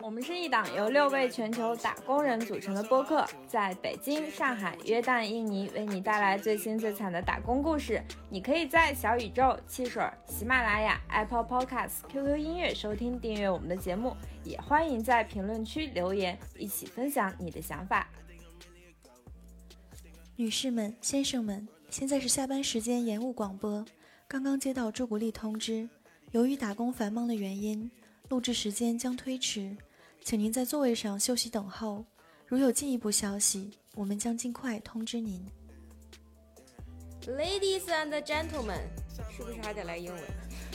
我们是一档由六位全球打工人组成的播客，在北京、上海、约旦、印尼为你带来最新最惨的打工故事。你可以在小宇宙、汽水、喜马拉雅、Apple Podcasts、QQ 音乐收听订阅我们的节目，也欢迎在评论区留言，一起分享你的想法。女士们、先生们，现在是下班时间延误广播。刚刚接到朱古力通知，由于打工繁忙的原因，录制时间将推迟。请您在座位上休息等候，如有进一步消息，我们将尽快通知您。Ladies and gentlemen，是不是还得来英文？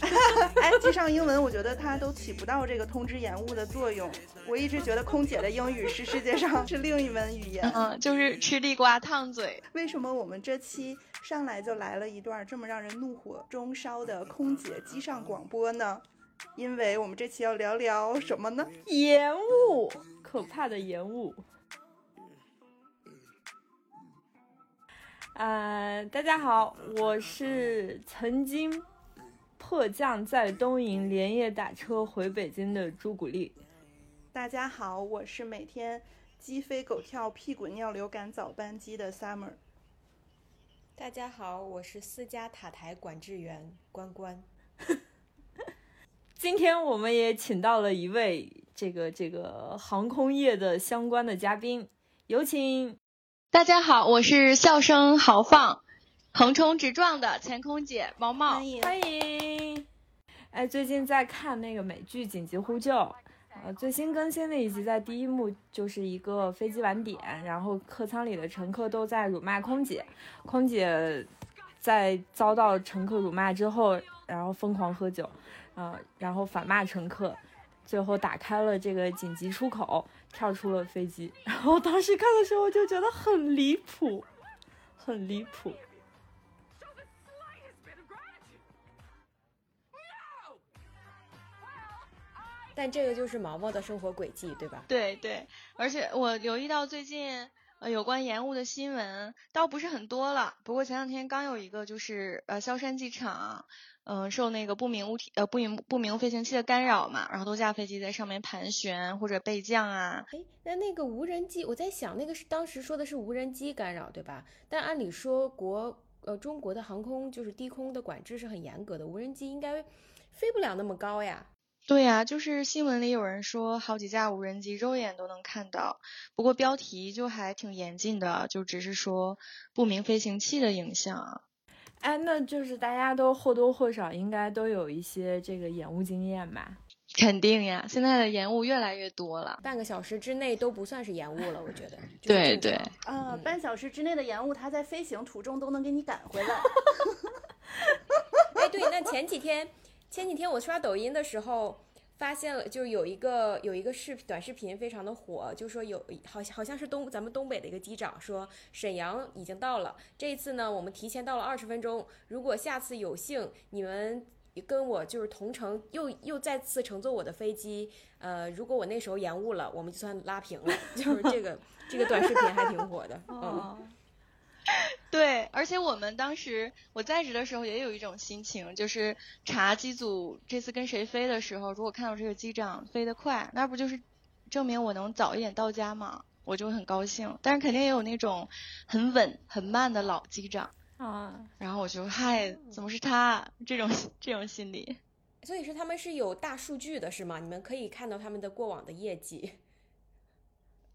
哎，机上英文，我觉得它都起不到这个通知延误的作用。我一直觉得空姐的英语是世界上 是另一门语言，嗯，就是吃地瓜烫嘴。为什么我们这期上来就来了一段这么让人怒火中烧的空姐机上广播呢？因为我们这期要聊聊什么呢？延误，可怕的延误。呃，大家好，我是曾经迫降在东营，连夜打车回北京的朱古力。大家好，我是每天鸡飞狗跳、屁滚尿流赶早班机的 Summer。大家好，我是私家塔台管制员关关。今天我们也请到了一位这个这个航空业的相关的嘉宾，有请。大家好，我是笑声豪放、横冲直撞的前空姐毛毛，欢迎欢迎。哎，最近在看那个美剧《紧急呼救》，呃，最新更新的一集在第一幕就是一个飞机晚点，然后客舱里的乘客都在辱骂空姐，空姐在遭到乘客辱骂之后，然后疯狂喝酒。嗯，然后反骂乘客，最后打开了这个紧急出口，跳出了飞机。然后当时看的时候就觉得很离谱，很离谱。但这个就是毛毛的生活轨迹，对吧？对对，而且我留意到最近呃有关延误的新闻倒不是很多了，不过前两天刚有一个就是呃萧山机场。嗯，受那个不明物体呃不明不明飞行器的干扰嘛，然后多架飞机在上面盘旋或者备降啊。哎，那那个无人机，我在想那个是当时说的是无人机干扰对吧？但按理说国呃中国的航空就是低空的管制是很严格的，无人机应该飞不了那么高呀。对呀，就是新闻里有人说好几架无人机肉眼都能看到，不过标题就还挺严谨的，就只是说不明飞行器的影响。哎，那就是大家都或多或少应该都有一些这个延误经验吧？肯定呀，现在的延误越来越多了，半个小时之内都不算是延误了，我觉得。对对。啊，半小时之内的延误，它在飞行途中都能给你赶回来。哎，对，那前几天，前几天我刷抖音的时候。发现了，就有一个有一个视短视频非常的火，就说有好像好像是东咱们东北的一个机长说沈阳已经到了，这一次呢我们提前到了二十分钟，如果下次有幸你们跟我就是同乘，又又再次乘坐我的飞机，呃，如果我那时候延误了，我们就算拉平了，就是这个这个短视频还挺火的，嗯。对，而且我们当时我在职的时候也有一种心情，就是查机组这次跟谁飞的时候，如果看到这个机长飞得快，那不就是证明我能早一点到家吗？我就很高兴。但是肯定也有那种很稳很慢的老机长啊，然后我就嗨，怎么是他？这种这种心理。所以说他们是有大数据的，是吗？你们可以看到他们的过往的业绩。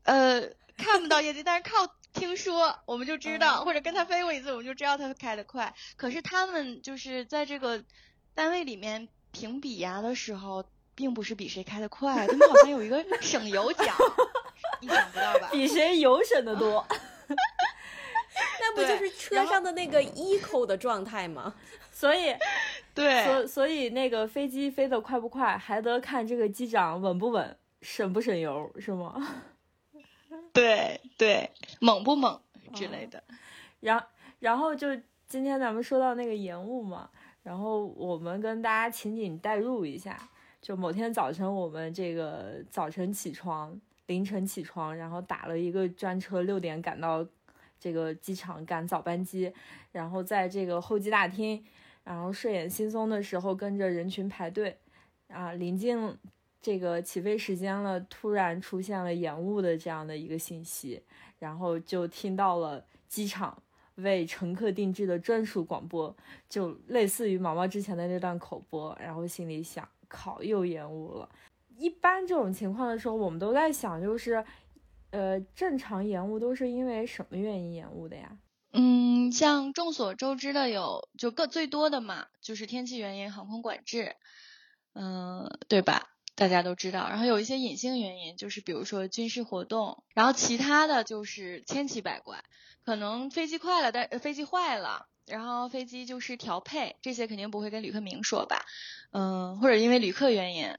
呃，看不到业绩，但是靠。听说我们就知道，或者跟他飞过一次，我们就知道他开得快。可是他们就是在这个单位里面评比呀的时候，并不是比谁开得快，他们好像有一个省油奖，你想不到吧？比谁油省的多。那不就是车上的那个 eco 的状态吗？所以，对，所所以那个飞机飞得快不快，还得看这个机长稳不稳，省不省油，是吗？对对，猛不猛之类的，然然后就今天咱们说到那个延误嘛，然后我们跟大家情景代入一下，就某天早晨我们这个早晨起床，凌晨起床，然后打了一个专车，六点赶到这个机场赶早班机，然后在这个候机大厅，然后睡眼惺忪的时候跟着人群排队，啊，临近这个起飞时间了，突然出现了延误的这样的一个信息，然后就听到了机场为乘客定制的专属广播，就类似于毛毛之前的那段口播，然后心里想，靠，又延误了。一般这种情况的时候，我们都在想，就是，呃，正常延误都是因为什么原因延误的呀？嗯，像众所周知的有，就个最多的嘛，就是天气原因、航空管制，嗯，对吧？大家都知道。然后有一些隐性原因，就是比如说军事活动，然后其他的就是千奇百怪，可能飞机快了，但飞机坏了，然后飞机就是调配，这些肯定不会跟旅客明说吧？嗯，或者因为旅客原因，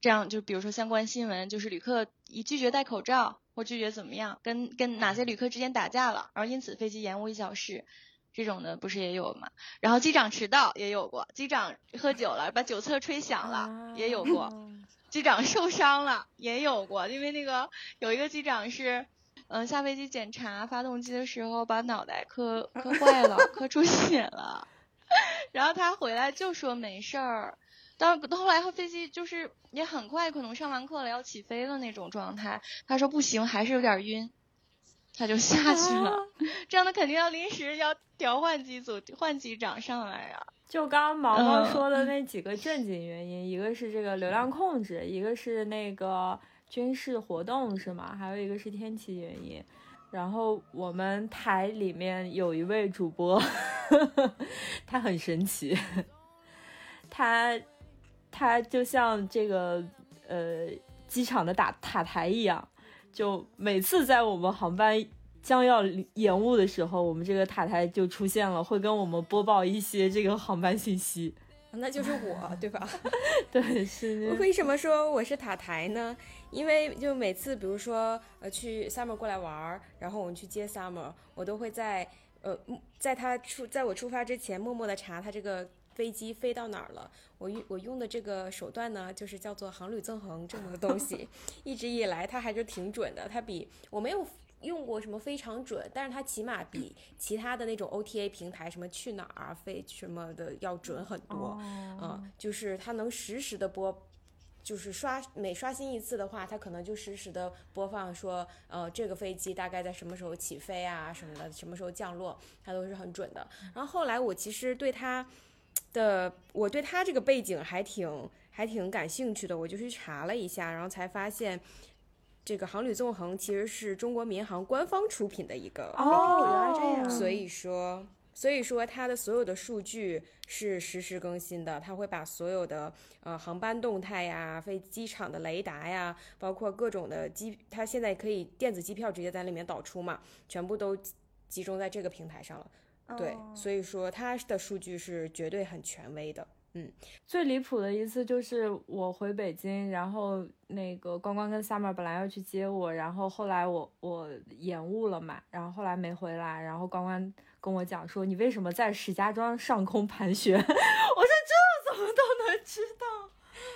这样就比如说相关新闻，就是旅客一拒绝戴口罩或拒绝怎么样，跟跟哪些旅客之间打架了，然后因此飞机延误一小时，这种的不是也有吗？然后机长迟到也有过，机长喝酒了把酒测吹响了、也有过，机长受伤了也有过，因为那个有一个机长是。嗯，下飞机检查发动机的时候，把脑袋磕磕坏了，磕出血了。然后他回来就说没事儿，到后来后飞机就是也很快，可能上完课了要起飞的那种状态。他说不行，还是有点晕，他就下去了。这样的肯定要临时要调换机组，换机长上来呀、就刚刚毛毛嗯说的那几个正经原因，一个是这个流量控制，一个是那个军事活动是吗？还有一个是天气原因。然后我们台里面有一位主播，他很神奇，他他就像这个呃机场的打塔台一样，就每次在我们航班将要延误的时候，我们这个塔台就出现了，会跟我们播报一些这个航班信息。那就是我，对吧？对，是为什么说我是塔台呢？因为就每次，比如说呃去 Summer 过来玩儿，然后我们去接 Summer，我都会在呃在他出在我出发之前，默默的查他这个飞机飞到哪儿了。我用我用的这个手段呢，就是叫做航旅纵横这么个东西，一直以来它还是挺准的，它比我没有。用过什么非常准，但是它起码比其他的那种 OTA 平台什么去哪儿啊、飞什么的要准很多。嗯，就是它能实时的播，就是刷每刷新一次的话，它可能就实时的播放说，呃，这个飞机大概在什么时候起飞啊什么的，什么时候降落，它都是很准的。然后后来我其实对它的，我对他这个背景还挺还挺感兴趣的，我就去查了一下，然后才发现。这个航旅纵横其实是中国民航官方出品的一个哦原来这样所以说，所以说它的所有的数据是实时更新的，它会把所有的呃航班动态呀、飞机场的雷达呀，包括各种的机，它现在可以电子机票直接在里面导出嘛，全部都集中在这个平台上了。对，哦所以说它的数据是绝对很权威的。嗯最离谱的一次就是我回北京，然后那个关关跟 Summer 本来要去接我，然后后来我我延误了嘛，然后后来没回来，然后关关跟我讲说你为什么在石家庄上空盘旋？我说这怎么都能知道？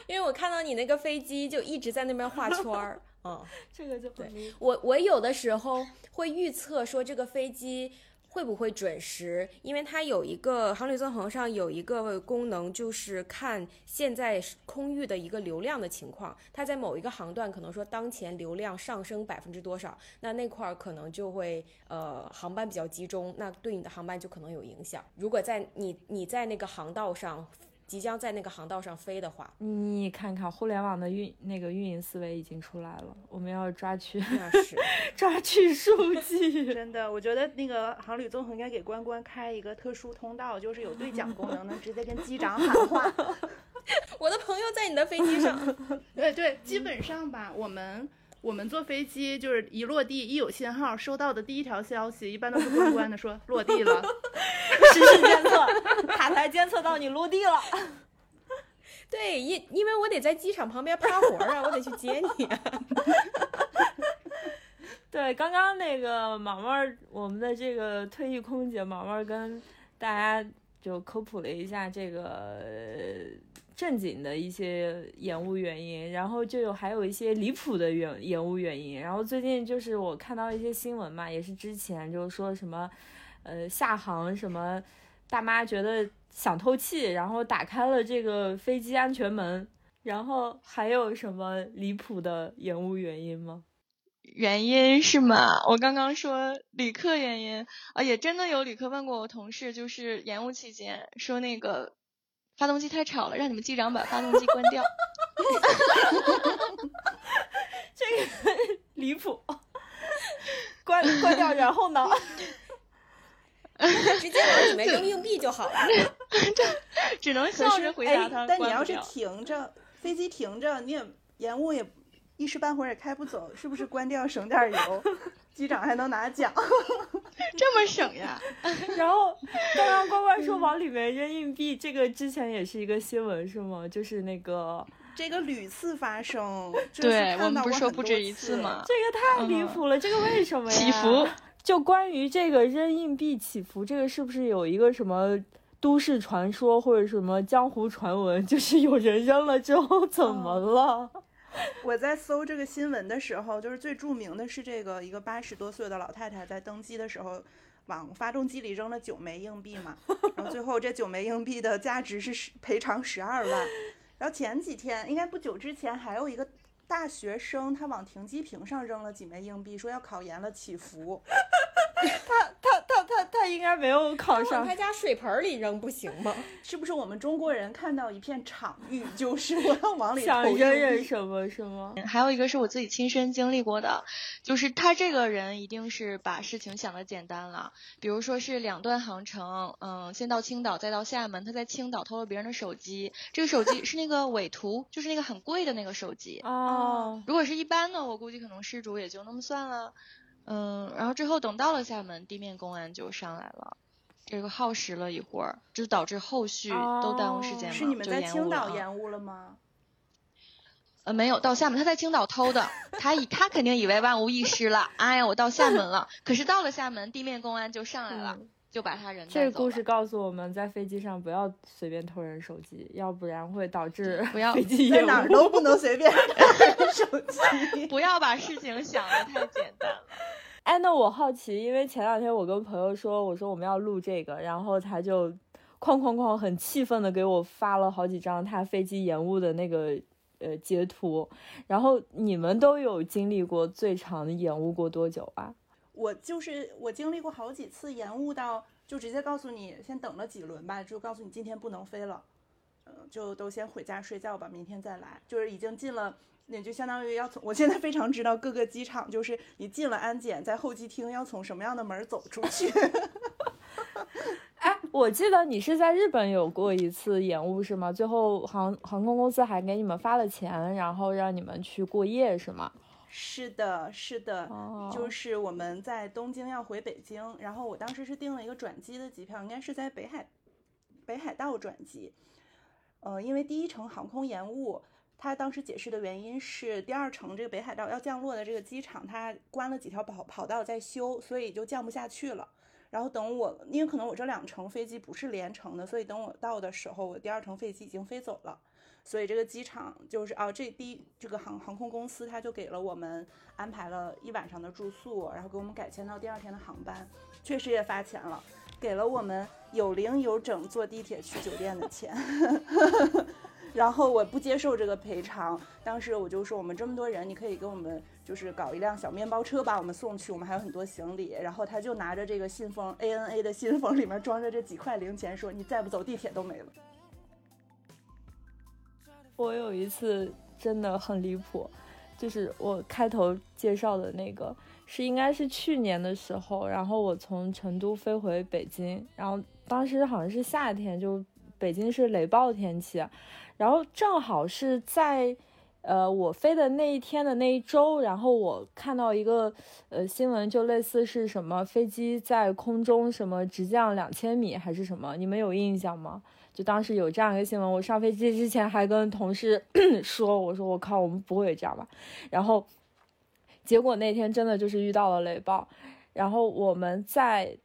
因为我看到你那个飞机就一直在那边画圈儿，嗯。这个就很离谱。我我有的时候会预测说这个飞机会不会准时，因为它有一个航旅纵横上有一个功能，就是看现在空域的一个流量的情况。它在某一个航段可能说当前流量上升百分之多少，那那块儿可能就会呃航班比较集中，那对你的航班就可能有影响。如果在你你在那个航道上。即将在那个航道上飞的话，你看看互联网的运那个运营思维已经出来了，我们要抓取那是 抓取数据。真的，我觉得那个航旅纵横应该给关关开一个特殊通道，就是有对讲功能，能直接跟机长喊话。我的朋友在你的飞机上，对对，基本上吧，我们我们坐飞机就是一落地一有信号，收到的第一条消息一般都是关关的说落地了。实时监测，塔台监测到你落地了。对，因因为我得在机场旁边趴活儿啊，我得去接你、啊。对，刚刚那个毛毛儿，我们的这个退役空姐毛毛儿跟大家就科普了一下这个呃正经的一些延误原因，然后就有还有一些离谱的延延误原因。然后最近就是我看到一些新闻嘛，也是之前就是说什么，呃，下航什么。大妈觉得想透气，然后打开了这个飞机安全门。然后还有什么离谱的延误原因吗？原因是吗？我刚刚说旅客原因啊，也真的有旅客问过我同事，就是延误期间说那个发动机太吵了，让你们机长把发动机关掉。这个离谱，关关掉，然后呢？直接往里面扔硬币就好了。只能笑着回答他。但你要是停着，飞机停着，你也延误也。一时半会儿也开不走，是不是关掉省点油？机长还能拿奖，这么省呀？然后刚刚乖乖说往里面扔硬币，这个之前也是一个新闻是吗？就是那个这个屡次发生，对我们不是说不止一次吗？这个太离谱了，这个为什么呀？起伏。就关于这个扔硬币起伏，这个是不是有一个什么都市传说或者什么江湖传闻？就是有人扔了之后怎么了？我在搜这个新闻的时候，就是最著名的是这个一个八十多岁的老太太在登机的时候，往发动机里扔了九枚硬币嘛，然后最后这九枚硬币的价值是十赔偿十二万。然后前几天，应该不久之前，还有一个大学生他往停机坪上扔了几枚硬币，说要考研了祈福。他他他他他应该没有考上。他家水盆里扔不行吗？是不是我们中国人看到一片场域，就是我要往里想扔扔什么是吗？还有一个是我自己亲身经历过的，就是他这个人一定是把事情想的简单了。比如说是两段航程，嗯，先到青岛再到厦门，他在青岛偷了别人的手机，这个手机是那个 伪图，就是那个很贵的那个手机。哦。如果是一般的，我估计可能失主也就那么算了。嗯，然后之后等到了厦门，地面公安就上来了，这个耗时了一会儿，就导致后续都耽误时间嘛，是你们在青岛延误了吗？呃，没有到厦门，他在青岛偷的，他以他肯定以为万无一失了，哎呀，我到厦门了，可是到了厦门，地面公安就上来了，就把他人这个故事告诉我们在飞机上不要随便偷人手机，要不然会导致不要飞机在哪儿都不能随便 偷人手机，不要把事情想的太简单了。哎，那我好奇，因为前两天我跟朋友说，我说我们要录这个，然后他就哐哐哐很气愤的给我发了好几张他飞机延误的那个呃截图。然后你们都有经历过最长的延误过多久啊？我就是我经历过好几次延误到就直接告诉你先等了几轮吧，就告诉你今天不能飞了，嗯，就都先回家睡觉吧，明天再来。就是已经进了。那就相当于要从，我现在非常知道各个机场，就是你进了安检，在候机厅要从什么样的门走出去。哎，我记得你是在日本有过一次延误是吗？最后航航空公司还给你们发了钱，然后让你们去过夜是吗？是的，是的，就是我们在东京要回北京，然后我当时是订了一个转机的机票，应该是在北海北海道转机。呃，因为第一程航空延误。他当时解释的原因是，第二程这个北海道要降落的这个机场，它关了几条跑跑道在修，所以就降不下去了。然后等我，因为可能我这两程飞机不是连程的，所以等我到的时候，我第二程飞机已经飞走了。所以这个机场就是啊，这第一这个航航空公司他就给了我们安排了一晚上的住宿，然后给我们改签到第二天的航班，确实也发钱了，给了我们有零有整坐地铁去酒店的钱。然后我不接受这个赔偿，当时我就说我们这么多人，你可以给我们就是搞一辆小面包车把我们送去，我们还有很多行李。然后他就拿着这个信封，ANA 的信封里面装着这几块零钱，说你再不走地铁都没了。我有一次真的很离谱，就是我开头介绍的那个是应该是去年的时候，然后我从成都飞回北京，然后当时好像是夏天，就北京是雷暴天气。然后正好是在，呃，我飞的那一天的那一周，然后我看到一个呃新闻，就类似是什么飞机在空中什么直降两千米还是什么，你们有印象吗？就当时有这样一个新闻，我上飞机之前还跟同事 说，我说我靠，我们不会这样吧？然后结果那天真的就是遇到了雷暴，然后我们在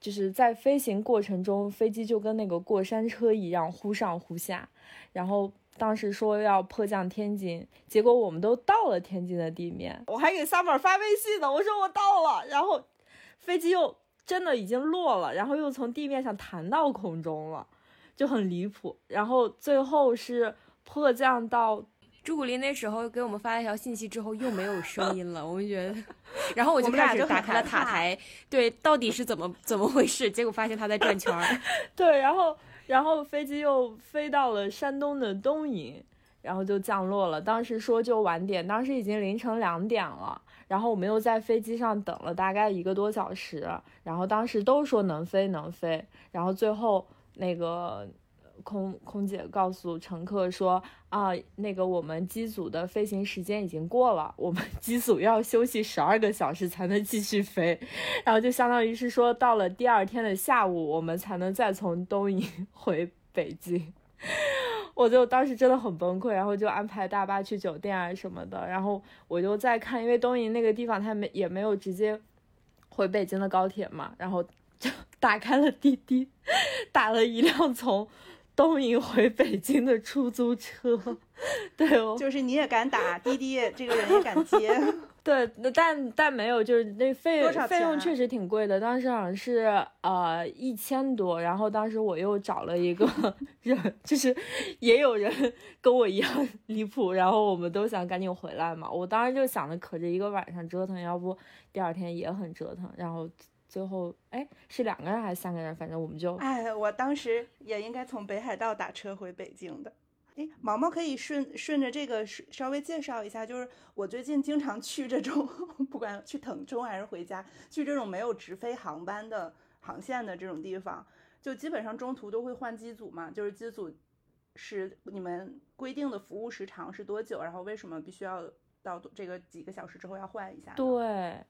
就是在飞行过程中，飞机就跟那个过山车一样忽上忽下。然后当时说要迫降天津，结果我们都到了天津的地面，我还给 summer 发微信呢，我说我到了，然后飞机又真的已经落了，然后又从地面上弹到空中了，就很离谱。然后最后是迫降到。朱古力那时候给我们发了一条信息之后又没有声音了，我们觉得，然后我就开始就打开了塔台，对，到底是怎么怎么回事？结果发现他在转圈儿。对，然后然后飞机又飞到了山东的东营，然后就降落了。当时说就晚点，当时已经凌晨两点了。然后我们又在飞机上等了大概一个多小时，然后当时都说能飞能飞，然后最后那个空空姐告诉乘客说啊，那个我们机组的飞行时间已经过了，我们 机组要休息十二个小时才能继续飞，然后就相当于是说到了第二天的下午，我们才能再从东营 回北京。我就当时真的很崩溃，然后就安排大巴去酒店啊什么的，然后我就在看，因为东营那个地方它没也没有直接回北京的高铁嘛，然后就 打开了滴滴，打了一辆从东营回北京的出租车，对哦，就是你也敢打滴滴，这个人也敢接，对，那但但没有，就是那费用啊费用确实挺贵的，当时好像是呃一千多，然后当时我又找了一个 人，就是也有人跟我一样离谱，然后我们都想赶紧回来嘛，我当时就想着可着一个晚上折腾，要不第二天也很折腾，然后最后哎是两个人还是三个人，反正我们就哎，我当时也应该从北海道打车回北京的。哎，毛毛可以顺顺着这个稍微介绍一下，就是我最近经常去这种，不管去腾冲还是回家，去这种没有直飞航班的航线的这种地方，就基本上中途都会换机组嘛，就是机组是你们规定的服务时长是多久，然后为什么必须要到这个几个小时之后要换一下？对，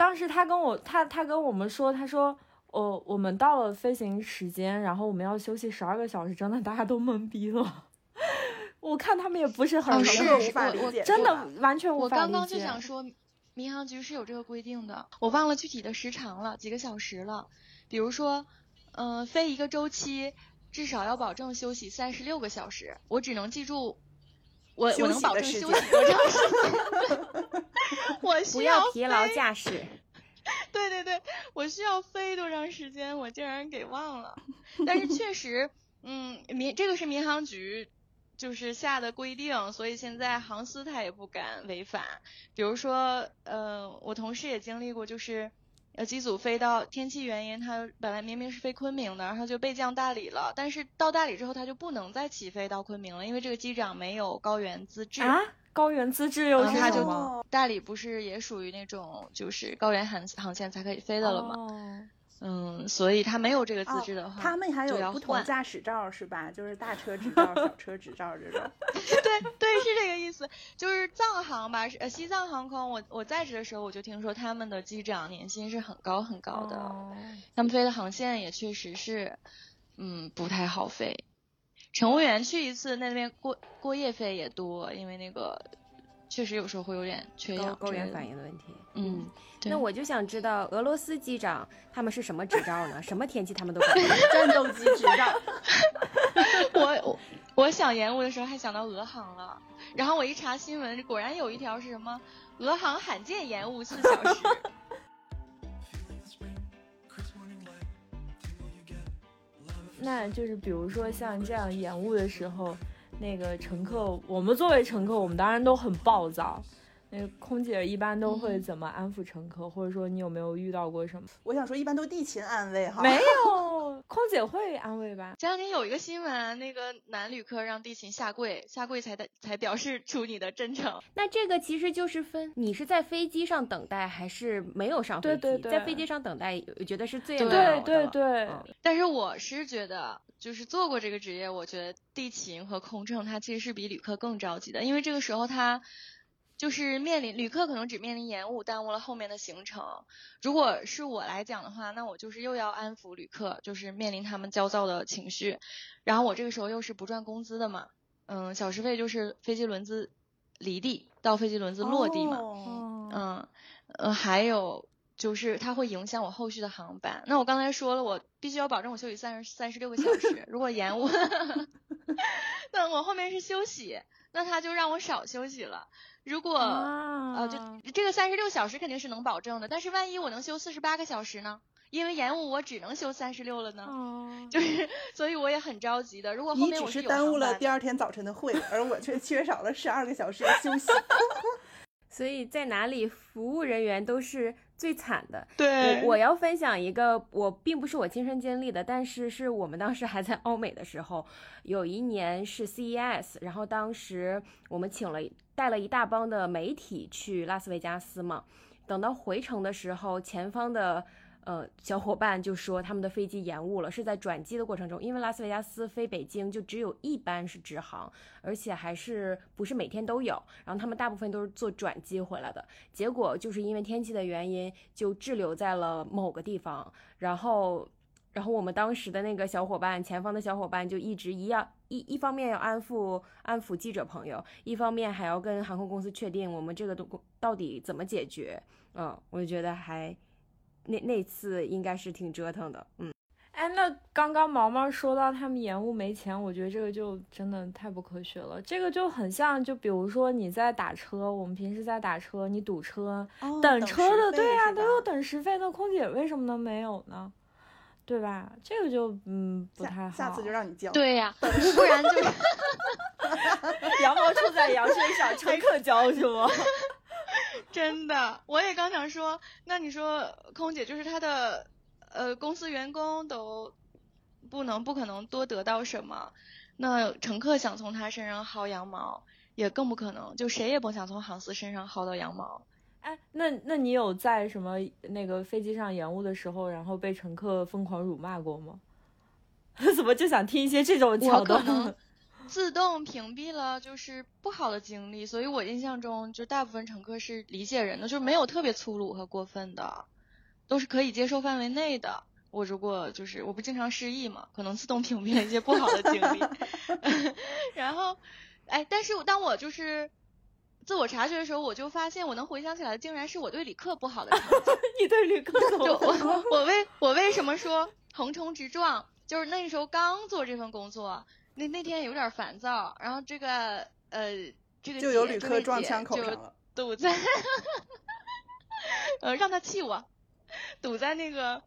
当时他跟我他他跟我们说，他说。哦，我们到了飞行时间，然后我们要休息十二个小时，真的大家都懵逼了。我看他们也不是很是无法理我我解，真的完全无法理我刚刚就想说，民航局是有这个规定的，我忘了具体的时长了，几个小时了。比如说，嗯、飞一个周期至少要保证休息三十六个小时，我只能记住，我我能保证休息多长时间？我需不要疲劳驾驶。对对对，我需要飞多长时间，我竟然给忘了。但是确实，嗯，民这个是民航局就是下的规定，所以现在航司他也不敢违反。比如说，呃，我同事也经历过，就是呃机组飞到天气原因，他本来明明是飞昆明的，然后就备降大理了，但是到大理之后他就不能再起飞到昆明了，因为这个机长没有高原资质。啊，高原资质又是什么？大理不是也属于那种就是高原航航线才可以飞的了吗？哦嗯，所以他没有这个资哦质的话，他们还有不同换驾驶照是吧？就是大车执照、小车执照这种。对对是这个意思，就是藏航吧，是呃西藏航空，我我在职的时候我就听说他们的机长年薪是很高很高的，哦他们飞的航线也确实是，嗯，不太好飞。乘务员去一次，那边过过夜费也多，因为那个确实有时候会有点缺氧高原反应的问题。嗯，那我就想知道俄罗斯机长他们是什么执照呢？什么天气他们都敢飞？战斗机执照，我我我想延误的时候还想到俄航了，然后我一查新闻，果然有一条是什么俄航罕见延误四小时。那就是比如说像这样延误的时候，那个乘客，我们作为乘客，我们当然都很暴躁。那个空姐一般都会嗯怎么安抚乘客，或者说你有没有遇到过什么？我想说一般都地勤安慰哈。没有，空姐会安慰吧？前两天有一个新闻，那个男旅客让地勤下跪，下跪才才表示出你的真诚。那这个其实就是分你是在飞机上等待，还是没有上飞机？对对对在飞机上等待，我觉得是最对对对对，嗯但是我是觉得，就是做过这个职业，我觉得地勤和空乘他其实是比旅客更着急的，因为这个时候他就是面临旅客可能只面临延误，耽误了后面的行程。如果是我来讲的话，那我就是又要安抚旅客，就是面临他们焦躁的情绪，然后我这个时候又是不赚工资的嘛，嗯，小时费就是飞机轮子离地到飞机轮子落地嘛，哦。嗯，呃，还有就是它会影响我后续的航班。那我刚才说了，我必须要保证我休息三十三十六个小时，如果延误，那我后面是休息，那他就让我少休息了。如果、啊呃，就这个三十六小时肯定是能保证的，但是万一我能休四十八个小时呢？因为延误我只能休三十六了呢？哦，就是，所以我也很着急的。如果后你只面我有是耽误了第二天早晨的会，而我却缺少了十二个小时的休息。所以在哪里服务人员都是最惨的。对我我要分享一个，我并不是我亲身经历的，但是是我们当时还在欧美的时候，有一年是 CES，然后当时我们请了带了一大帮的媒体去拉斯维加斯嘛，等到回程的时候，前方的。呃，小伙伴就说他们的飞机延误了，是在转机的过程中，因为拉斯维加斯飞北京就只有一班是直航，而且还是不是每天都有，然后他们大部分都是坐转机回来的。结果就是因为天气的原因，就滞留在了某个地方。然后，然后我们当时的那个小伙伴，前方的小伙伴就一直一样一一方面要安抚安抚记者朋友，一方面还要跟航空公司确定我们这个东到底怎么解决。嗯，我就觉得还那那次应该是挺折腾的。嗯，哎，那刚刚毛毛说到他们延误没钱，我觉得这个就真的太不科学了。这个就很像，就比如说你在打车，我们平时在打车，你堵车，哦等车的，对呀、呀、都有等时费，那空姐为什么能没有呢？对吧？这个就嗯不太好。下下次就让你交。对呀、不然就 羊毛出在羊身上，乘客交是吗？真的。我也刚想说，那你说空姐就是她的呃公司员工都不能不可能多得到什么，那乘客想从她身上薅羊毛也更不可能，就谁也甭想从航司身上薅到羊毛。哎，那那你有在什么那个飞机上延误的时候，然后被乘客疯狂辱骂过吗？怎么就想听一些这种桥段？自动屏蔽了就是不好的经历，所以我印象中就大部分乘客是理解人的，就是没有特别粗鲁和过分的，都是可以接受范围内的。我如果就是我不经常失忆嘛，可能自动屏蔽了一些不好的经历，然后，哎，但是我当我就是自我察觉的时候，我就发现我能回想起来，竟然是我对旅客不好的。你对旅客怎就么我我为我为什么说横冲直撞？就是那时候刚做这份工作，那那天有点烦躁，然后这个呃这个就有旅客撞枪口上了。堵在，呃让他气我，堵在那个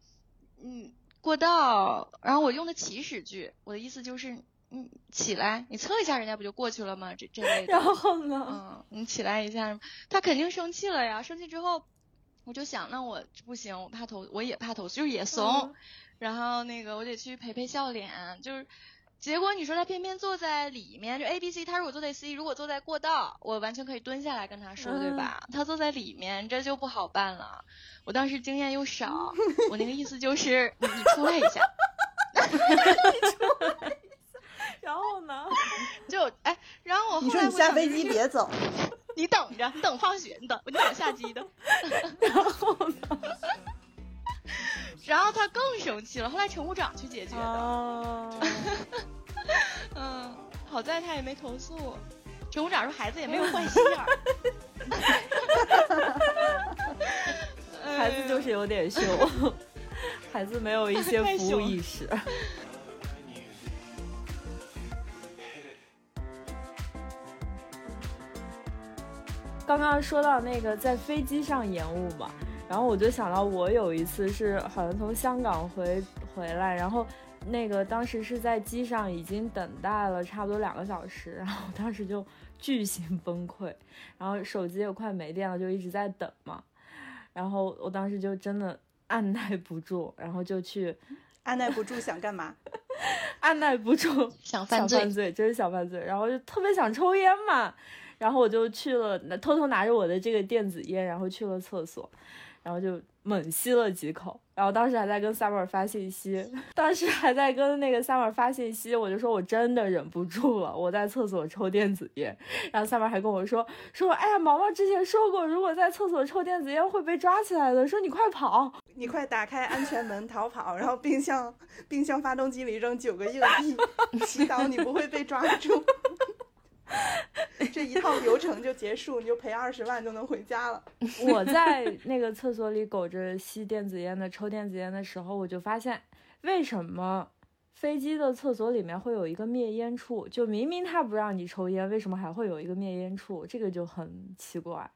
嗯过道，然后我用的祈使句，我的意思就是嗯起来，你测一下人家不就过去了吗？这这类的。然后呢？嗯，你起来一下，他肯定生气了呀。生气之后，我就想，那我不行，我怕投，我也怕投诉，就是也怂。嗯然后那个我得去陪陪笑脸，就是结果你说他偏偏坐在里面，就 A B C，他如果坐在 C，如果坐在过道，我完全可以蹲下来跟他说，对嗯吧？他坐在里面，这就不好办了。我当时经验又少，我那个意思就是 你你出来一下，然后呢？就哎，然后我后你说来你下飞机别走，你等着，你等放学，你等你等下机的。然后呢？然后他更生气了，后来乘务长去解决的。啊，嗯，好在他也没投诉。乘务长说孩子也没有坏心眼儿。孩子就是有点凶，孩子没有一些服务意识。刚刚说到那个在飞机上延误嘛，然后我就想到我有一次是好像从香港回回来，然后那个当时是在机上已经等待了差不多两个小时，然后当时就巨型崩溃，然后手机也快没电了，就一直在等嘛，然后我当时就真的按耐不住，然后就去 按耐不住想干嘛？按耐不住想犯罪想犯罪，真是想犯罪，然后就特别想抽烟嘛，然后我就去了，偷偷拿着我的这个电子烟，然后去了厕所，然后就猛吸了几口，然后当时还在跟 Summer 发信息，当时还在跟那个 Summer 发信息，我就说我真的忍不住了，我在厕所抽电子烟，然后 Summer 还跟我说说，哎呀，毛毛之前说过，如果在厕所抽电子烟会被抓起来的，说你快跑，你快打开安全门逃跑，然后并向并向发动机里扔九个硬币，祈祷你不会被抓住。这一套流程就结束，你就赔二十万就能回家了。我在那个厕所里苟着吸电子烟的、抽电子烟的时候，我就发现为什么飞机的厕所里面会有一个灭烟处？就明明他不让你抽烟，为什么还会有一个灭烟处？这个就很奇怪。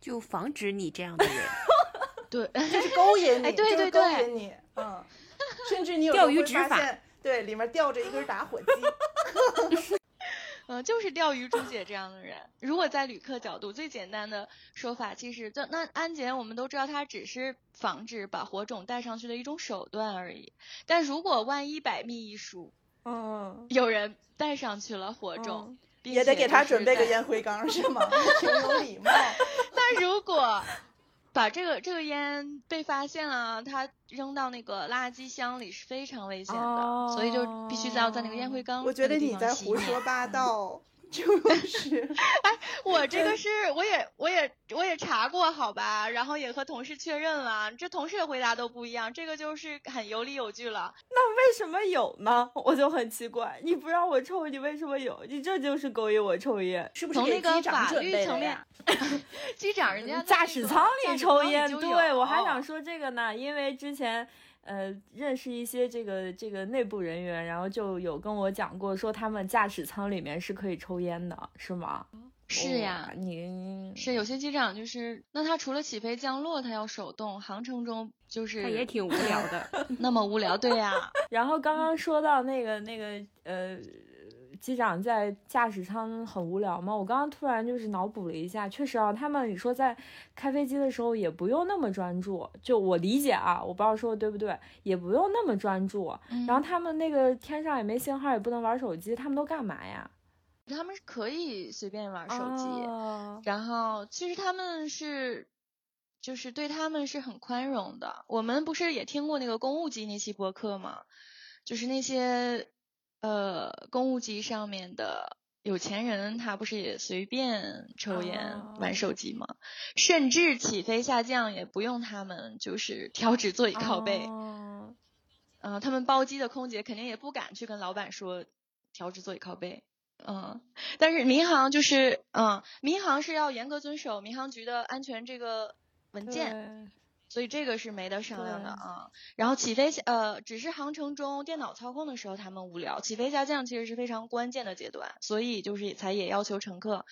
就防止你这样的人。对，就是勾引你，哎对就是勾对对引你，嗯，甚至你有时钓候会鱼执法发现，对，里面吊着一根打火机，嗯，就是钓鱼朱姐这样的人。如果在旅客角度，最简单的说法，其实就那安检，我们都知道它只是防止把火种带上去的一种手段而已。但如果万一百密一疏，嗯，有人带上去了火种，嗯也得给他准备个烟灰缸是吗？挺有礼貌。那如果把这个这个烟被发现了，他扔到那个垃圾箱里是非常危险的，所以就必须在要在那个烟灰缸。我觉得你在胡说。八道，就是 哎我这个是我也我也我也查过，好吧，然后也和同事确认了，这同事的回答都不一样，这个就是很有理有据了。那为什么有呢？我就很奇怪，你不让我抽，你为什么有？你这就是勾引我抽烟。是不是从那个给机长法律层面 机长人家驾驶舱里抽烟，对我还想说这个呢，因为之前呃认识一些这个这个内部人员，然后就有跟我讲过，说他们驾驶舱里面是可以抽烟的，是吗？是呀哇，你是有些机长就是，那他除了起飞降落他要手动，航程中就是他也挺无聊的。那么无聊，对呀、然后刚刚说到那个那个呃，机长在驾驶舱很无聊吗？我刚刚突然就是脑补了一下，确实啊，他们你说在开飞机的时候也不用那么专注，就我理解啊，我不知道说的对不对，也不用那么专注。嗯然后他们那个天上也没信号，也不能玩手机，他们都干嘛呀？他们是可以随便玩手机，哦然后其实他们是，就是对他们是很宽容的。我们不是也听过那个公务机那期播客吗？就是那些呃公务机上面的有钱人，他不是也随便抽烟、哦玩手机吗？甚至起飞下降也不用他们就是调直座椅靠背。哦嗯、他们包机的空姐肯定也不敢去跟老板说调直座椅靠背。嗯，但是民航就是，嗯，民航是要严格遵守民航局的安全这个文件，对所以这个是没得商量的啊。然后起飞下，呃，只是航程中电脑操控的时候他们无聊，起飞下降其实是非常关键的阶段，所以就是才也要求乘客，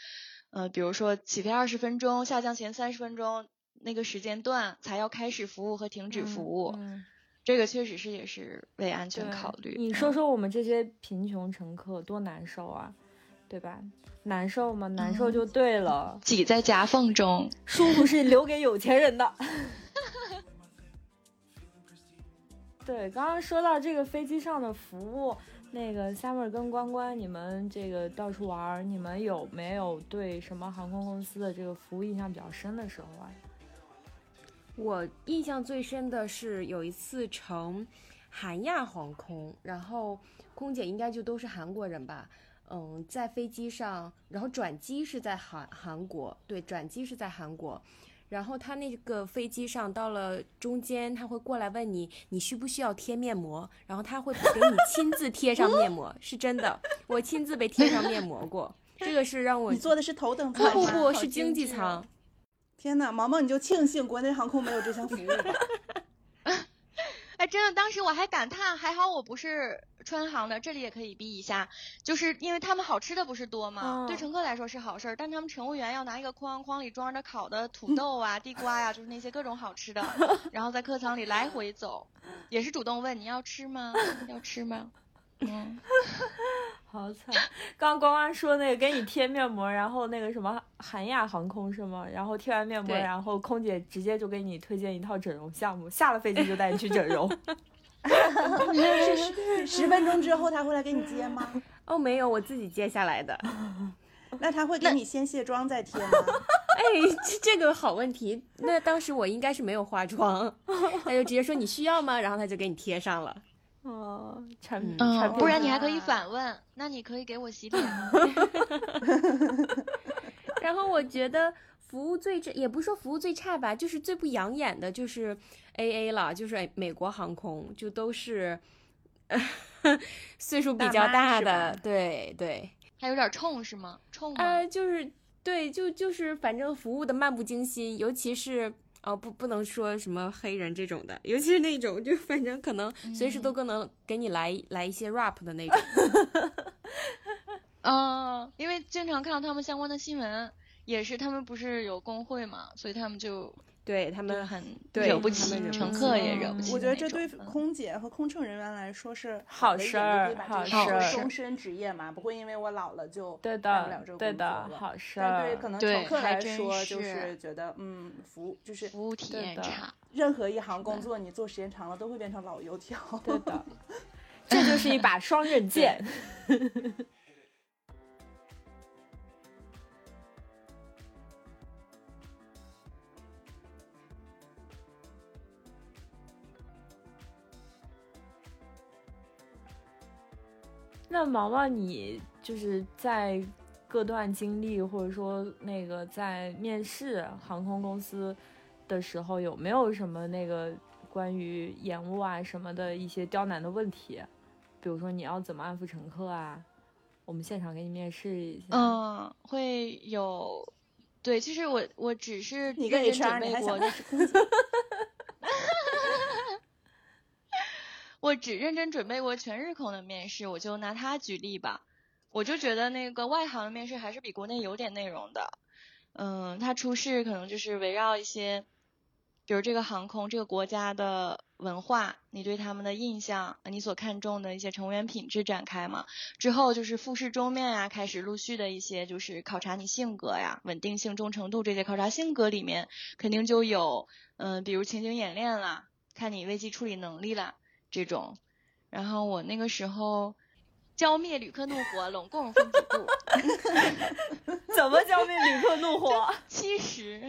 呃，比如说起飞二十分钟，下降前三十分钟那个时间段才要开始服务和停止服务。嗯这个确实是也是为安全考虑。你说说我们这些贫穷乘客多难受啊，对吧？难受吗？难受嗯就对了。挤在夹缝中，舒服是留给有钱人的。对，刚刚说到这个飞机上的服务，那个 Summer 跟关关，你们这个到处玩，你们有没有对什么航空公司的这个服务印象比较深的时候啊？我印象最深的是有一次乘韩亚航空，然后空姐应该就都是韩国人吧。嗯，在飞机上，然后转机是在韩韩国，对，转机是在韩国。然后他那个飞机上到了中间，他会过来问你，你需不需要贴面膜？然后他会给你亲自贴上面膜，是真的，我亲自被贴上面膜过。这个是让我你坐的是头等不舱吗？不不是经济舱，天哪，毛毛你就庆幸国内航空没有这项服务吧。哎，真的，当时我还感叹，还好我不是川航的，这里也可以逼一下，就是因为他们好吃的不是多吗？对嗯乘客来说是好事儿，但他们乘务员要拿一个筐，筐里装着烤的土豆啊、地瓜呀、就是那些各种好吃的，然后在客舱里来回走，也是主动问你要吃吗？要吃吗？嗯，好惨！刚刚关关说那个给你贴面膜，然后那个什么韩亚航空是吗？然后贴完面膜，然后空姐直接就给你推荐一套整容项目，下了飞机就带你去整容。是十十分钟之后他会来给你接吗？哦，没有，我自己接下来的。那他会给你先卸妆再贴吗？哎，这这个好问题。那当时我应该是没有化妆，他就直接说你需要吗？然后他就给你贴上了。哦，产品嗯，产品不然你还可以啊反问，那你可以给我洗脸吗？然后我觉得服务最这，也不是说服务最差吧，就是最不养眼的，就是 A A 了，就是美国航空，就都是 岁数比较大的，对对，还有点冲是吗？冲吗？呃，就是对，就就是反正服务的漫不经心，尤其是。哦，不，不能说什么黑人这种的，尤其是那种，就反正可能随时都可能给你来、来一些 rap 的那种。嗯，因为经常看到他们相关的新闻，也是他们不是有工会嘛，所以他们就对他们很对惹不起乘客也惹不起。我觉得这对空姐和空乘人员来说是好事儿好事儿终身职业嘛，不会因为我老了就对干不了这的，对个工作的，了。好事但对儿。可能乘客来说，就是是觉得嗯，服务就是服务体对的验差。任何一行工作，你做时间长了都会变成老油条。对的，这就是一把双刃剑。那毛毛，你就是在各段经历，或者说那个在面试航空公司的时候，有没有什么那个关于延误啊什么的一些刁难的问题？比如说你要怎么安抚乘客啊？我们现场给你面试一下。嗯，会有。对，其实我我只是你个认真 HR，准备过你还 想，认识空姐？我只认真准备过全日空的面试，我就拿它举例吧。我就觉得那个外行的面试还是比国内有点内容的。嗯，它初试可能就是围绕一些，比如这个航空这个国家的文化，你对他们的印象，你所看重的一些成员品质展开嘛。之后就是复试终面啊，开始陆续的一些就是考察你性格呀、稳定性、忠诚度这些考察性格里面，肯定就有嗯，比如情景演练啦，看你危机处理能力啦这种。然后我那个时候浇灭旅客怒火，拢共分几步？怎么浇灭旅客怒火？七十，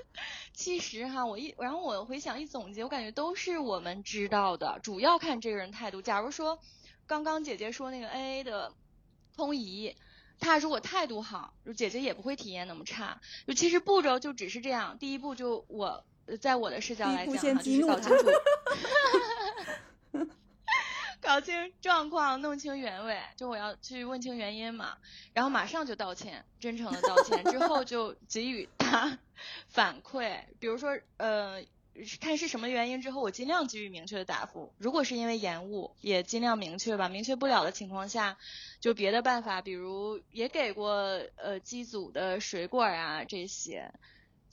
其实哈，我一然后我回想一总结，我感觉都是我们知道的，主要看这个人态度。假如说刚刚姐姐说那个 A A 的空姨，他如果态度好，就姐姐也不会体验那么差。就其实步骤就只是这样，第一步就我呃在我的视角第一步来讲哈，就先激怒他是搞清楚。搞清状况，弄清原委，就我要去问清原因嘛，然后马上就道歉，真诚的道歉，之后就给予他反馈，比如说呃，看是什么原因之后，我尽量给予明确的答复。如果是因为延误，也尽量明确吧。明确不了的情况下，就别的办法，比如也给过呃机组的水果啊这些，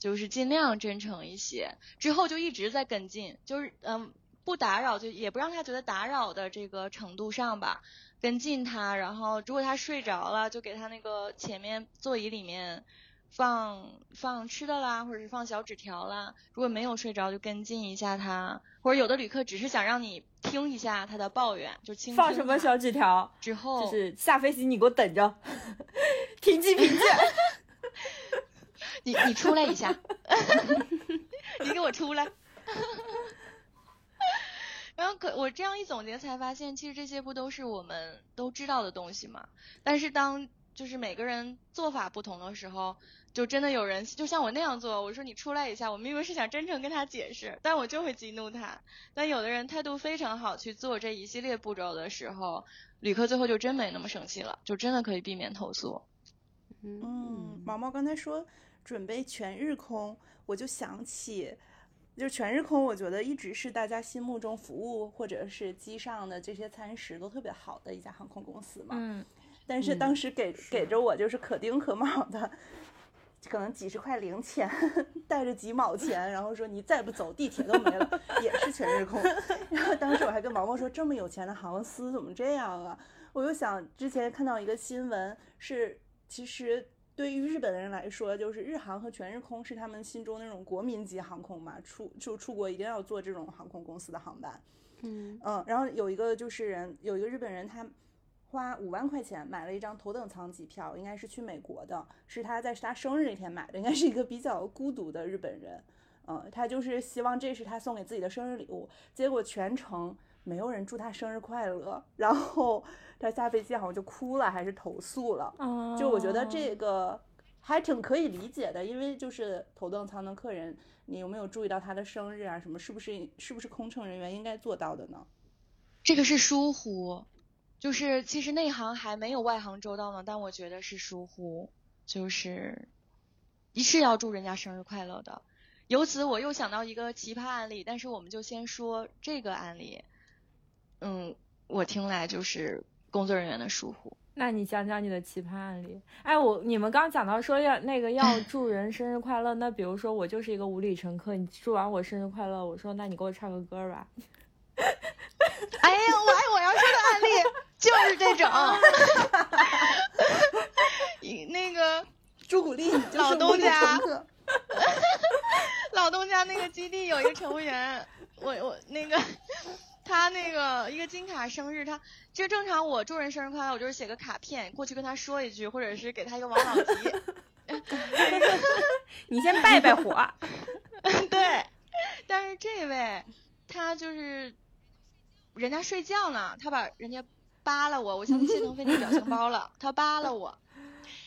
就是尽量真诚一些。之后就一直在跟进，就是嗯。不打扰，就也不让他觉得打扰的这个程度上吧，跟进他，然后如果他睡着了，就给他那个前面座椅里面放放吃的啦，或者是放小纸条啦。如果没有睡着，就跟进一下他，或者有的旅客只是想让你听一下他的抱怨，就轻放什么小纸条？之后就是下飞机你给我等着，停机凭借。你你出来一下，你给我出来。然后可我这样一总结才发现，其实这些不都是我们都知道的东西嘛？但是当就是每个人做法不同的时候，就真的有人就像我那样做，我说你出来一下，我明明是想真诚跟他解释，但我就会激怒他。但有的人态度非常好，去做这一系列步骤的时候，旅客最后就真没那么生气了，就真的可以避免投诉。嗯，毛毛刚才说准备全日空，我就想起。就是全日空，我觉得一直是大家心目中服务或者是机上的这些餐食都特别好的一家航空公司嘛。嗯。但是当时给、给着我就是可丁可卯的，可能几十块零钱，带着几毛钱，然后说你再不走地铁都没了，也是全日空。然后当时我还跟毛毛说，这么有钱的航司怎么这样啊？我又想之前看到一个新闻是，其实。对于日本人来说，就是日航和全日空是他们心中那种国民级航空嘛，出就出国一定要坐这种航空公司的航班。嗯嗯，然后有一个就是人，有一个日本人，他花五万块钱买了一张头等舱机票，应该是去美国的，是他在他生日那天买的，应该是一个比较孤独的日本人。嗯，他就是希望这是他送给自己的生日礼物，结果全程没有人祝他生日快乐，然后。他下飞机好像就哭了，还是投诉了。哦、就我觉得这个还挺可以理解的，因为就是头等舱的客人，你有没有注意到他的生日啊？什么是不是是不是空乘人员应该做到的呢？这个是疏忽，就是其实内行还没有外行周到呢，但我觉得是疏忽，就是一是要祝人家生日快乐的。由此我又想到一个奇葩案例，但是我们就先说这个案例。嗯，我听来就是。工作人员的疏忽，那你讲讲你的奇葩案例。哎，我你们刚讲到说要那个要 祝人生日快乐，那比如说我就是一个无理乘客，你祝完我生日快乐，我说那你给我唱个歌吧。哎呀，我哎我要说的案例 就是这种，那个朱古力老东家，客。老东家那个基地有一个乘务员，我我那个他那个一个金卡生日，他就正常我祝人生日快乐，我就是写个卡片过去跟他说一句，或者是给他一个王老吉。你先拜拜火。对，但是这位他就是人家睡觉呢，他把人家扒拉我，我像谢腾飞那表情包了，他扒拉我，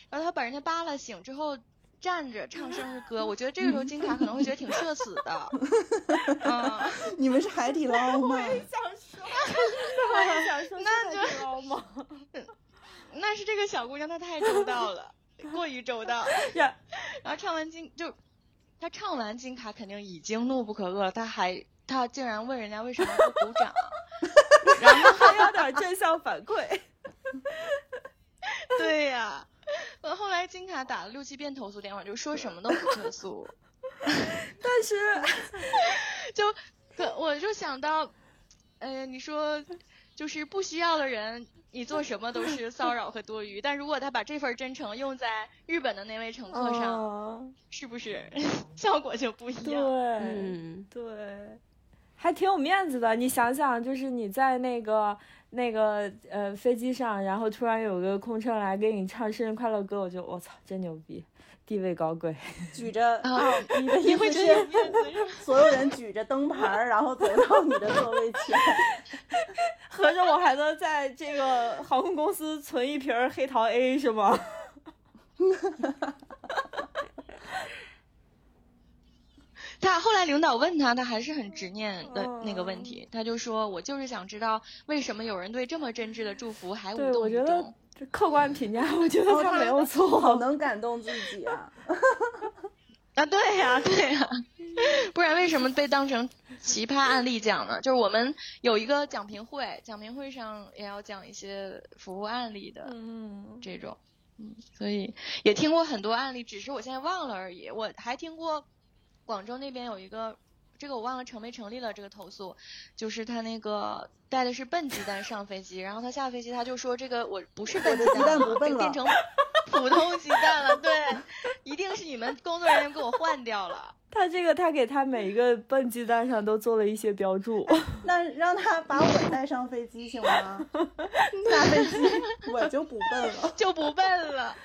然后他把人家扒拉醒之后。站着唱生日 歌，我觉得这个时候金卡可能会觉得挺社死的。嗯，你们是海底捞吗？我也想说，我也想说，那海底捞吗？那是这个小姑娘她太周到了，过于周到。然后唱完金就，她唱完金卡肯定已经怒不可遏了，她还她竟然问人家为什么不鼓掌，然后还有点正向反馈。对呀。我后来金卡打了六七遍投诉电话，就说什么都不投诉，但是 就可我就想到，呃，你说就是不需要的人，你做什么都是骚扰和多余。但如果他把这份真诚用在日本的那位乘客上，是不是效果就不一样？对，嗯，对，还挺有面子的。你想想，就是你在那个。那个呃飞机上，然后突然有个空乘来给你唱生日快乐歌，我就我操，真牛逼，地位高贵，举着你的意思是所有人举着灯牌，然后走到你的座位前，合着我还能在这个航空公司存一瓶黑桃 A 是吗？他后来领导问他，他还是很执念的那个问题，他就说：“我就是想知道为什么有人对这么真挚的祝福还无动于衷。”这客观评价，我觉得他没有错，好能感动自己啊！啊，对呀，对呀，不然为什么被当成奇葩案例讲呢？就是我们有一个讲评会，讲评会上也要讲一些服务案例的，嗯，这种，嗯，所以也听过很多案例，只是我现在忘了而已。我还听过。广州那边有一个，这个我忘了成没成立了。这个投诉，就是他那个带的是笨鸡蛋上飞机，然后他下飞机他就说这个我不是笨鸡蛋，变成普通鸡蛋了。对，一定是你们工作人员给我换掉了。他这个他给他每一个笨鸡蛋上都做了一些标注。那让他把我带上飞机行吗？下飞机我就不笨了，就不笨了。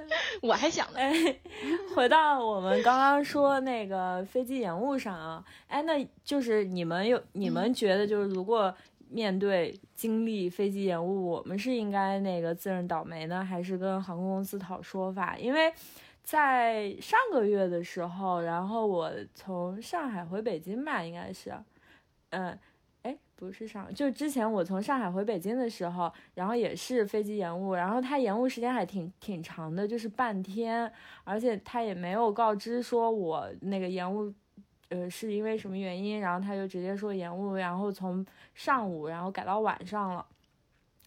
我还想呢，哎，回到我们刚刚说那个飞机延误上啊，哎，那就是你们有你们觉得就是如果面对经历飞机延误，我们是应该那个自认倒霉呢，还是跟航空公司讨说法？因为在上个月的时候，然后我从上海回北京吧，应该是，嗯。哎不是上，就之前我从上海回北京的时候，然后也是飞机延误，然后它延误时间还挺挺长的，就是半天，而且他也没有告知说我那个延误，呃，是因为什么原因，然后他就直接说延误，然后从上午然后改到晚上了，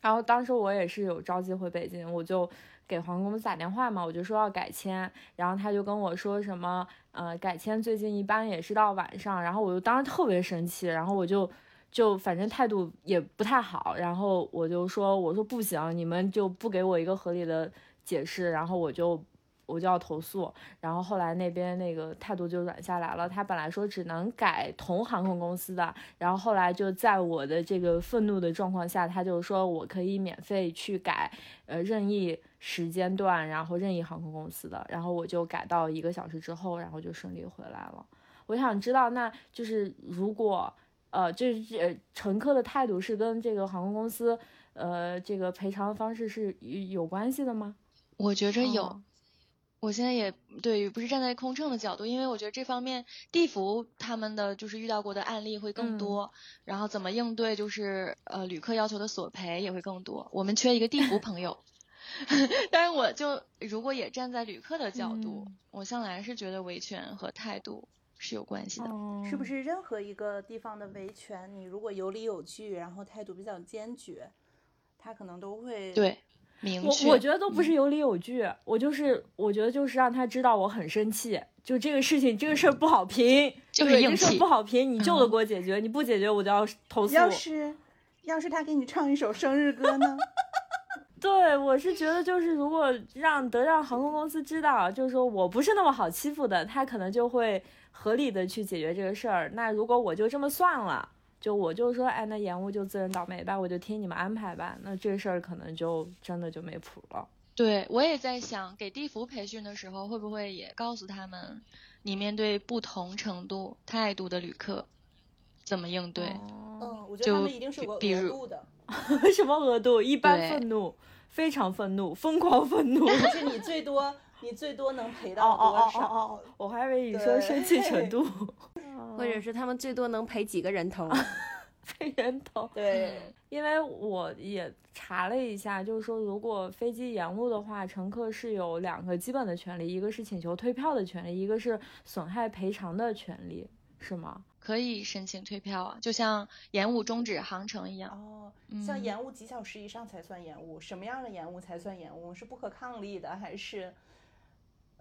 然后当时我也是有着急回北京，我就给航空公司打电话嘛，我就说要改签，然后他就跟我说什么，呃，改签最近一般也是到晚上，然后我就当时特别生气，然后我就。就反正态度也不太好，然后我就说，我说不行，你们就不给我一个合理的解释，然后我就我就要投诉，然后后来那边那个态度就软下来了，他本来说只能改同航空公司的，然后后来就在我的这个愤怒的状况下，他就说我可以免费去改，呃，任意时间段，然后任意航空公司的，然后我就改到一个小时之后，然后就顺利回来了。我想知道，那就是如果。呃，这是乘客的态度是跟这个航空公司，呃，这个赔偿方式是有关系的吗？我觉着有。我现在也对于不是站在空乘的角度，因为我觉得这方面地服他们的就是遇到过的案例会更多，然后怎么应对就是呃旅客要求的索赔也会更多。我们缺一个地服朋友，但是我就如果也站在旅客的角度，我向来是觉得维权和态度。是有关系的，是不是？任何一个地方的维权，你如果有理有据，然后态度比较坚决，他可能都会对明确。我我觉得都不是有理有据，我就是我觉得就是让他知道我很生气，就这个事情这个事儿不好评，就是这事儿不好评，你就得给我解决，你不解决我就要投诉。要是要是他给你唱一首生日歌呢？对，我是觉得就是如果让德让航空公司知道，就是说我不是那么好欺负的，他可能就会合理的去解决这个事儿。那如果我就这么算了，就我就说，哎，那延误就自认倒霉吧，我就听你们安排吧。那这个事儿可能就真的就没谱了。对我也在想，给地服培训的时候，会不会也告诉他们，你面对不同程度、态度的旅客怎么应对？哦嗯，我觉得他们一定是有额度的，什么额度？一般愤怒，非常愤怒，疯狂愤怒。就是你最多你最多能赔哦到哦哦多少？哦哦！我还以为你说生气程 度，或者是他们最多能赔几个人头？赔人头。对，因为我也查了一下，就是说，如果飞机延误的话，乘客是有两个基本的权利，一个是请求退票的权利，一个是损害赔偿的权利，是吗？可以申请退票啊，就像延误终止航程一样。哦，像嗯延误几小时以上才算延误，什么样的延误才算延误？是不可抗力的，还是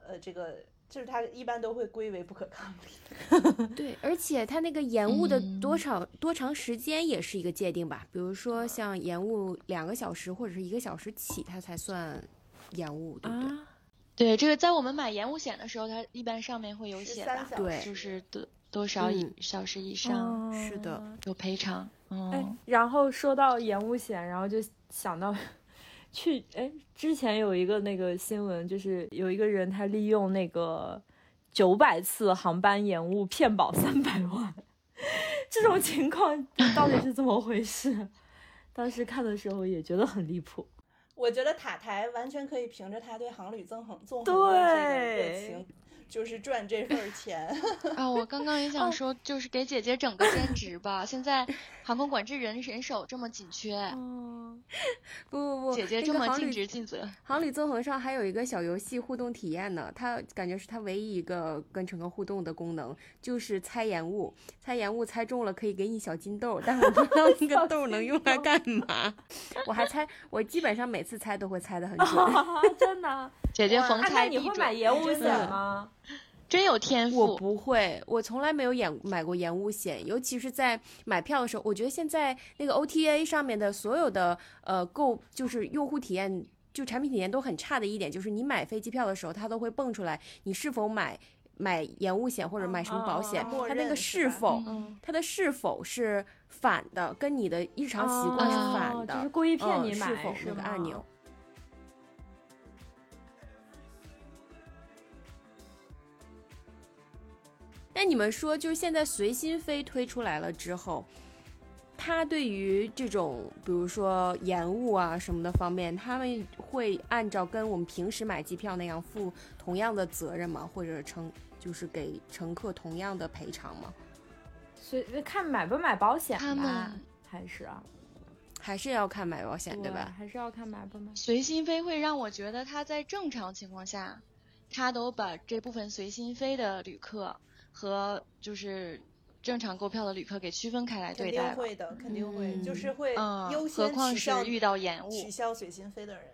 呃这个就是它一般都会归为不可抗力？对，而且它那个延误的嗯多少、多长时间也是一个界定吧。比如说像延误两个小时或者是一个小时起，它才算延误，对不对？啊，对，这个在我们买延误险的时候，它一般上面会有写13吧？对就是多多少以嗯小时以上是的哦有赔偿。哎嗯，，然后说到延误险，然后就想到去哎，之前有一个那个新闻，就是有一个人他利用那个九百次航班延误骗保三百万，这种情况到底是怎么回事？当时看的时候也觉得很离谱。我觉得塔台完全可以凭着他对航旅纵横纵横的这个热对情，就是赚这份儿钱。啊，我刚刚也哦想说，就是给姐姐整个兼职吧。现在航空管制人人手这么紧缺，嗯，不不不，姐姐这么尽职尽责，航旅纵横上还有一个小游戏互动体验呢，它感觉是它唯一一个跟乘客互动的功能，就是猜延误。猜延误猜中了可以给你小金豆，但是我不知道那个豆能用来干嘛。我还猜，我基本上每次猜都会猜的很准。真的？姐姐逢猜必准，你会买延误真险的吗？真有天赋我赋。不会，我从来没有演买过延误险，尤其是在买票的时候，我觉得现在那个 OTA 上面的所有的呃购就是用户体验。就产品体验都很差的一点，就是你买飞机票的时候，它都会蹦出来你是否买买延误险或者买什么保险，它那个是否嗯，它的是否是反的，跟你的日常习惯是哦反的，就是故意骗嗯你买是否那个按钮。那你们说，就是现在随心飞推出来了之后，它对于这种比如说延误啊什么的方面，他们会按照跟我们平时买机票那样负同样的责任吗？或者乘就是给乘客同样的赔偿吗？所以看买不买保险他吧们，还是啊，还是要看买保险，对吧？还是要看买不买。随心飞会让我觉得他在正常情况下，他都把这部分随心飞的旅客和就是正常购票的旅客给区分开来对待了。会的，肯定会，嗯就是会嗯，优何先况是遇到延误，取消随心飞的人。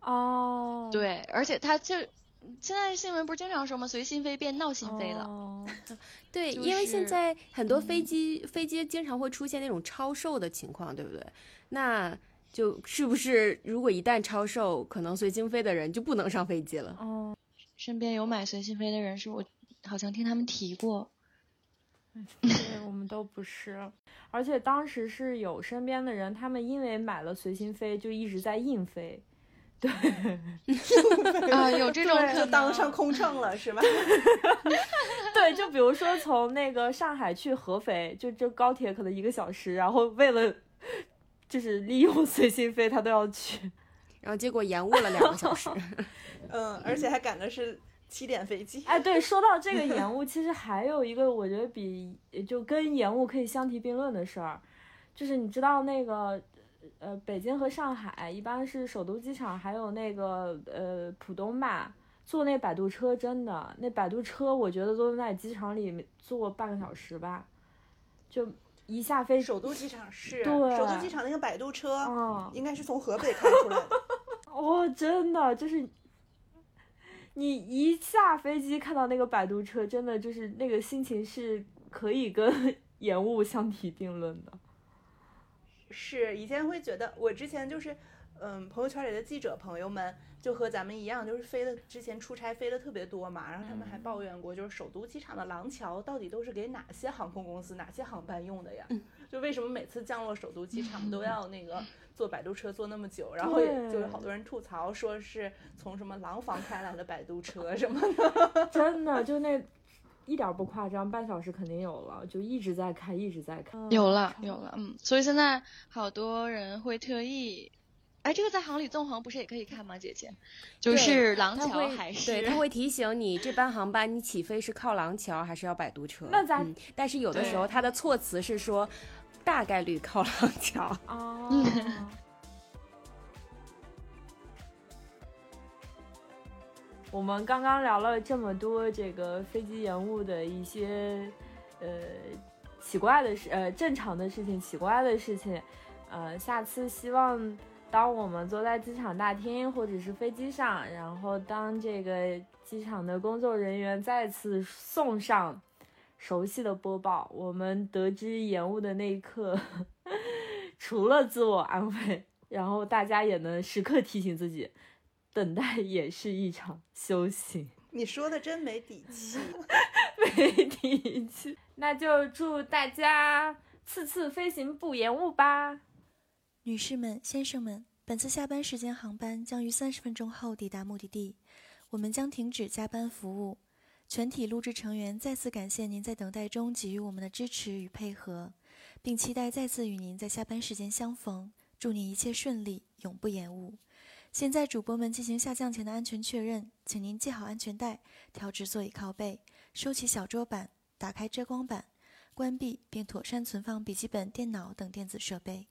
哦，对，而且他就现在新闻不是经常说吗？随心飞变闹心飞了。哦对，就因为现在很多飞机、飞机经常会出现那种超售的情况，对不对？那就是不是如果一旦超售，可能随心飞的人就不能上飞机了？哦，身边有买随心飞的人，是我好像听他们提过。对，我们都不是。而且当时是有身边的人，他们因为买了随心飞，就一直在硬飞。对，啊，有这种就当上空乘了是吧？对，就比如说从那个上海去合肥，就这高铁可能一个小时，然后为了就是利用随心飞，他都要去。然后结果延误了两个小时。嗯，而且还赶的是七点飞机。哎，对，说到这个 延误，其实还有一个我觉得比就跟延误可以相提并论的事儿，就是你知道那个呃北京和上海一般是首都机场，还有那个呃浦东吧，坐那摆渡车真的那摆渡车，我觉得都在机场里坐半个小时吧，就一下飞，首都机场是，对首都机场那个摆渡车，嗯，应该是从河北开出来的。哇、真的就是，你一下飞机看到那个摆渡车，真的就是那个心情是可以跟 延误相提并论的。是，以前会觉得，我之前就是，嗯，朋友圈里的记者朋友们就和咱们一样，就是飞的之前出差飞的特别多嘛，然后他们还抱怨过，就是首都机场的廊桥到底都是给哪些航空公司、哪些航班用的呀？就为什么每次降落首都机场都要那个坐摆渡车坐那么久？然后也就有好多人吐槽说是从什么廊坊开来的摆渡车什么的。真的，就那一点儿不夸张，半小时肯定有了，就一直在开，一直在开。有了有了，嗯，所以现在好多人会特意。哎，这个在航旅纵横不是也可以看吗，姐姐？就是廊桥它会还是对，它会提醒你这班航班你起飞是靠廊桥还是要摆渡车。那咱嗯，但是有的时候对它的措辞是说大概率靠廊桥。哦。我们刚刚聊了这么多这个飞机延误的一些呃奇怪的事，呃正常的事情，奇怪的事情，呃，下次希望当我们坐在机场大厅或者是飞机上，然后当这个机场的工作人员再次送上熟悉的播报，我们得知延误的那一刻，除了自我安慰，然后大家也能时刻提醒自己，等待也是一场修行。你说的真没底气。没底气，那就祝大家次次飞行不延误吧。女士们、先生们，本次下班时间航班将于三十分钟后抵达目的地，我们将停止加班服务。全体录制成员再次感谢您在等待中给予我们的支持与配合，并期待再次与您在下班时间相逢。祝您一切顺利，永不延误。现在主播们进行下降前的安全确认，请您系好安全带，调直座椅靠背，收起小桌板，打开遮光板，关闭并妥善存放笔记本电脑等电子设备。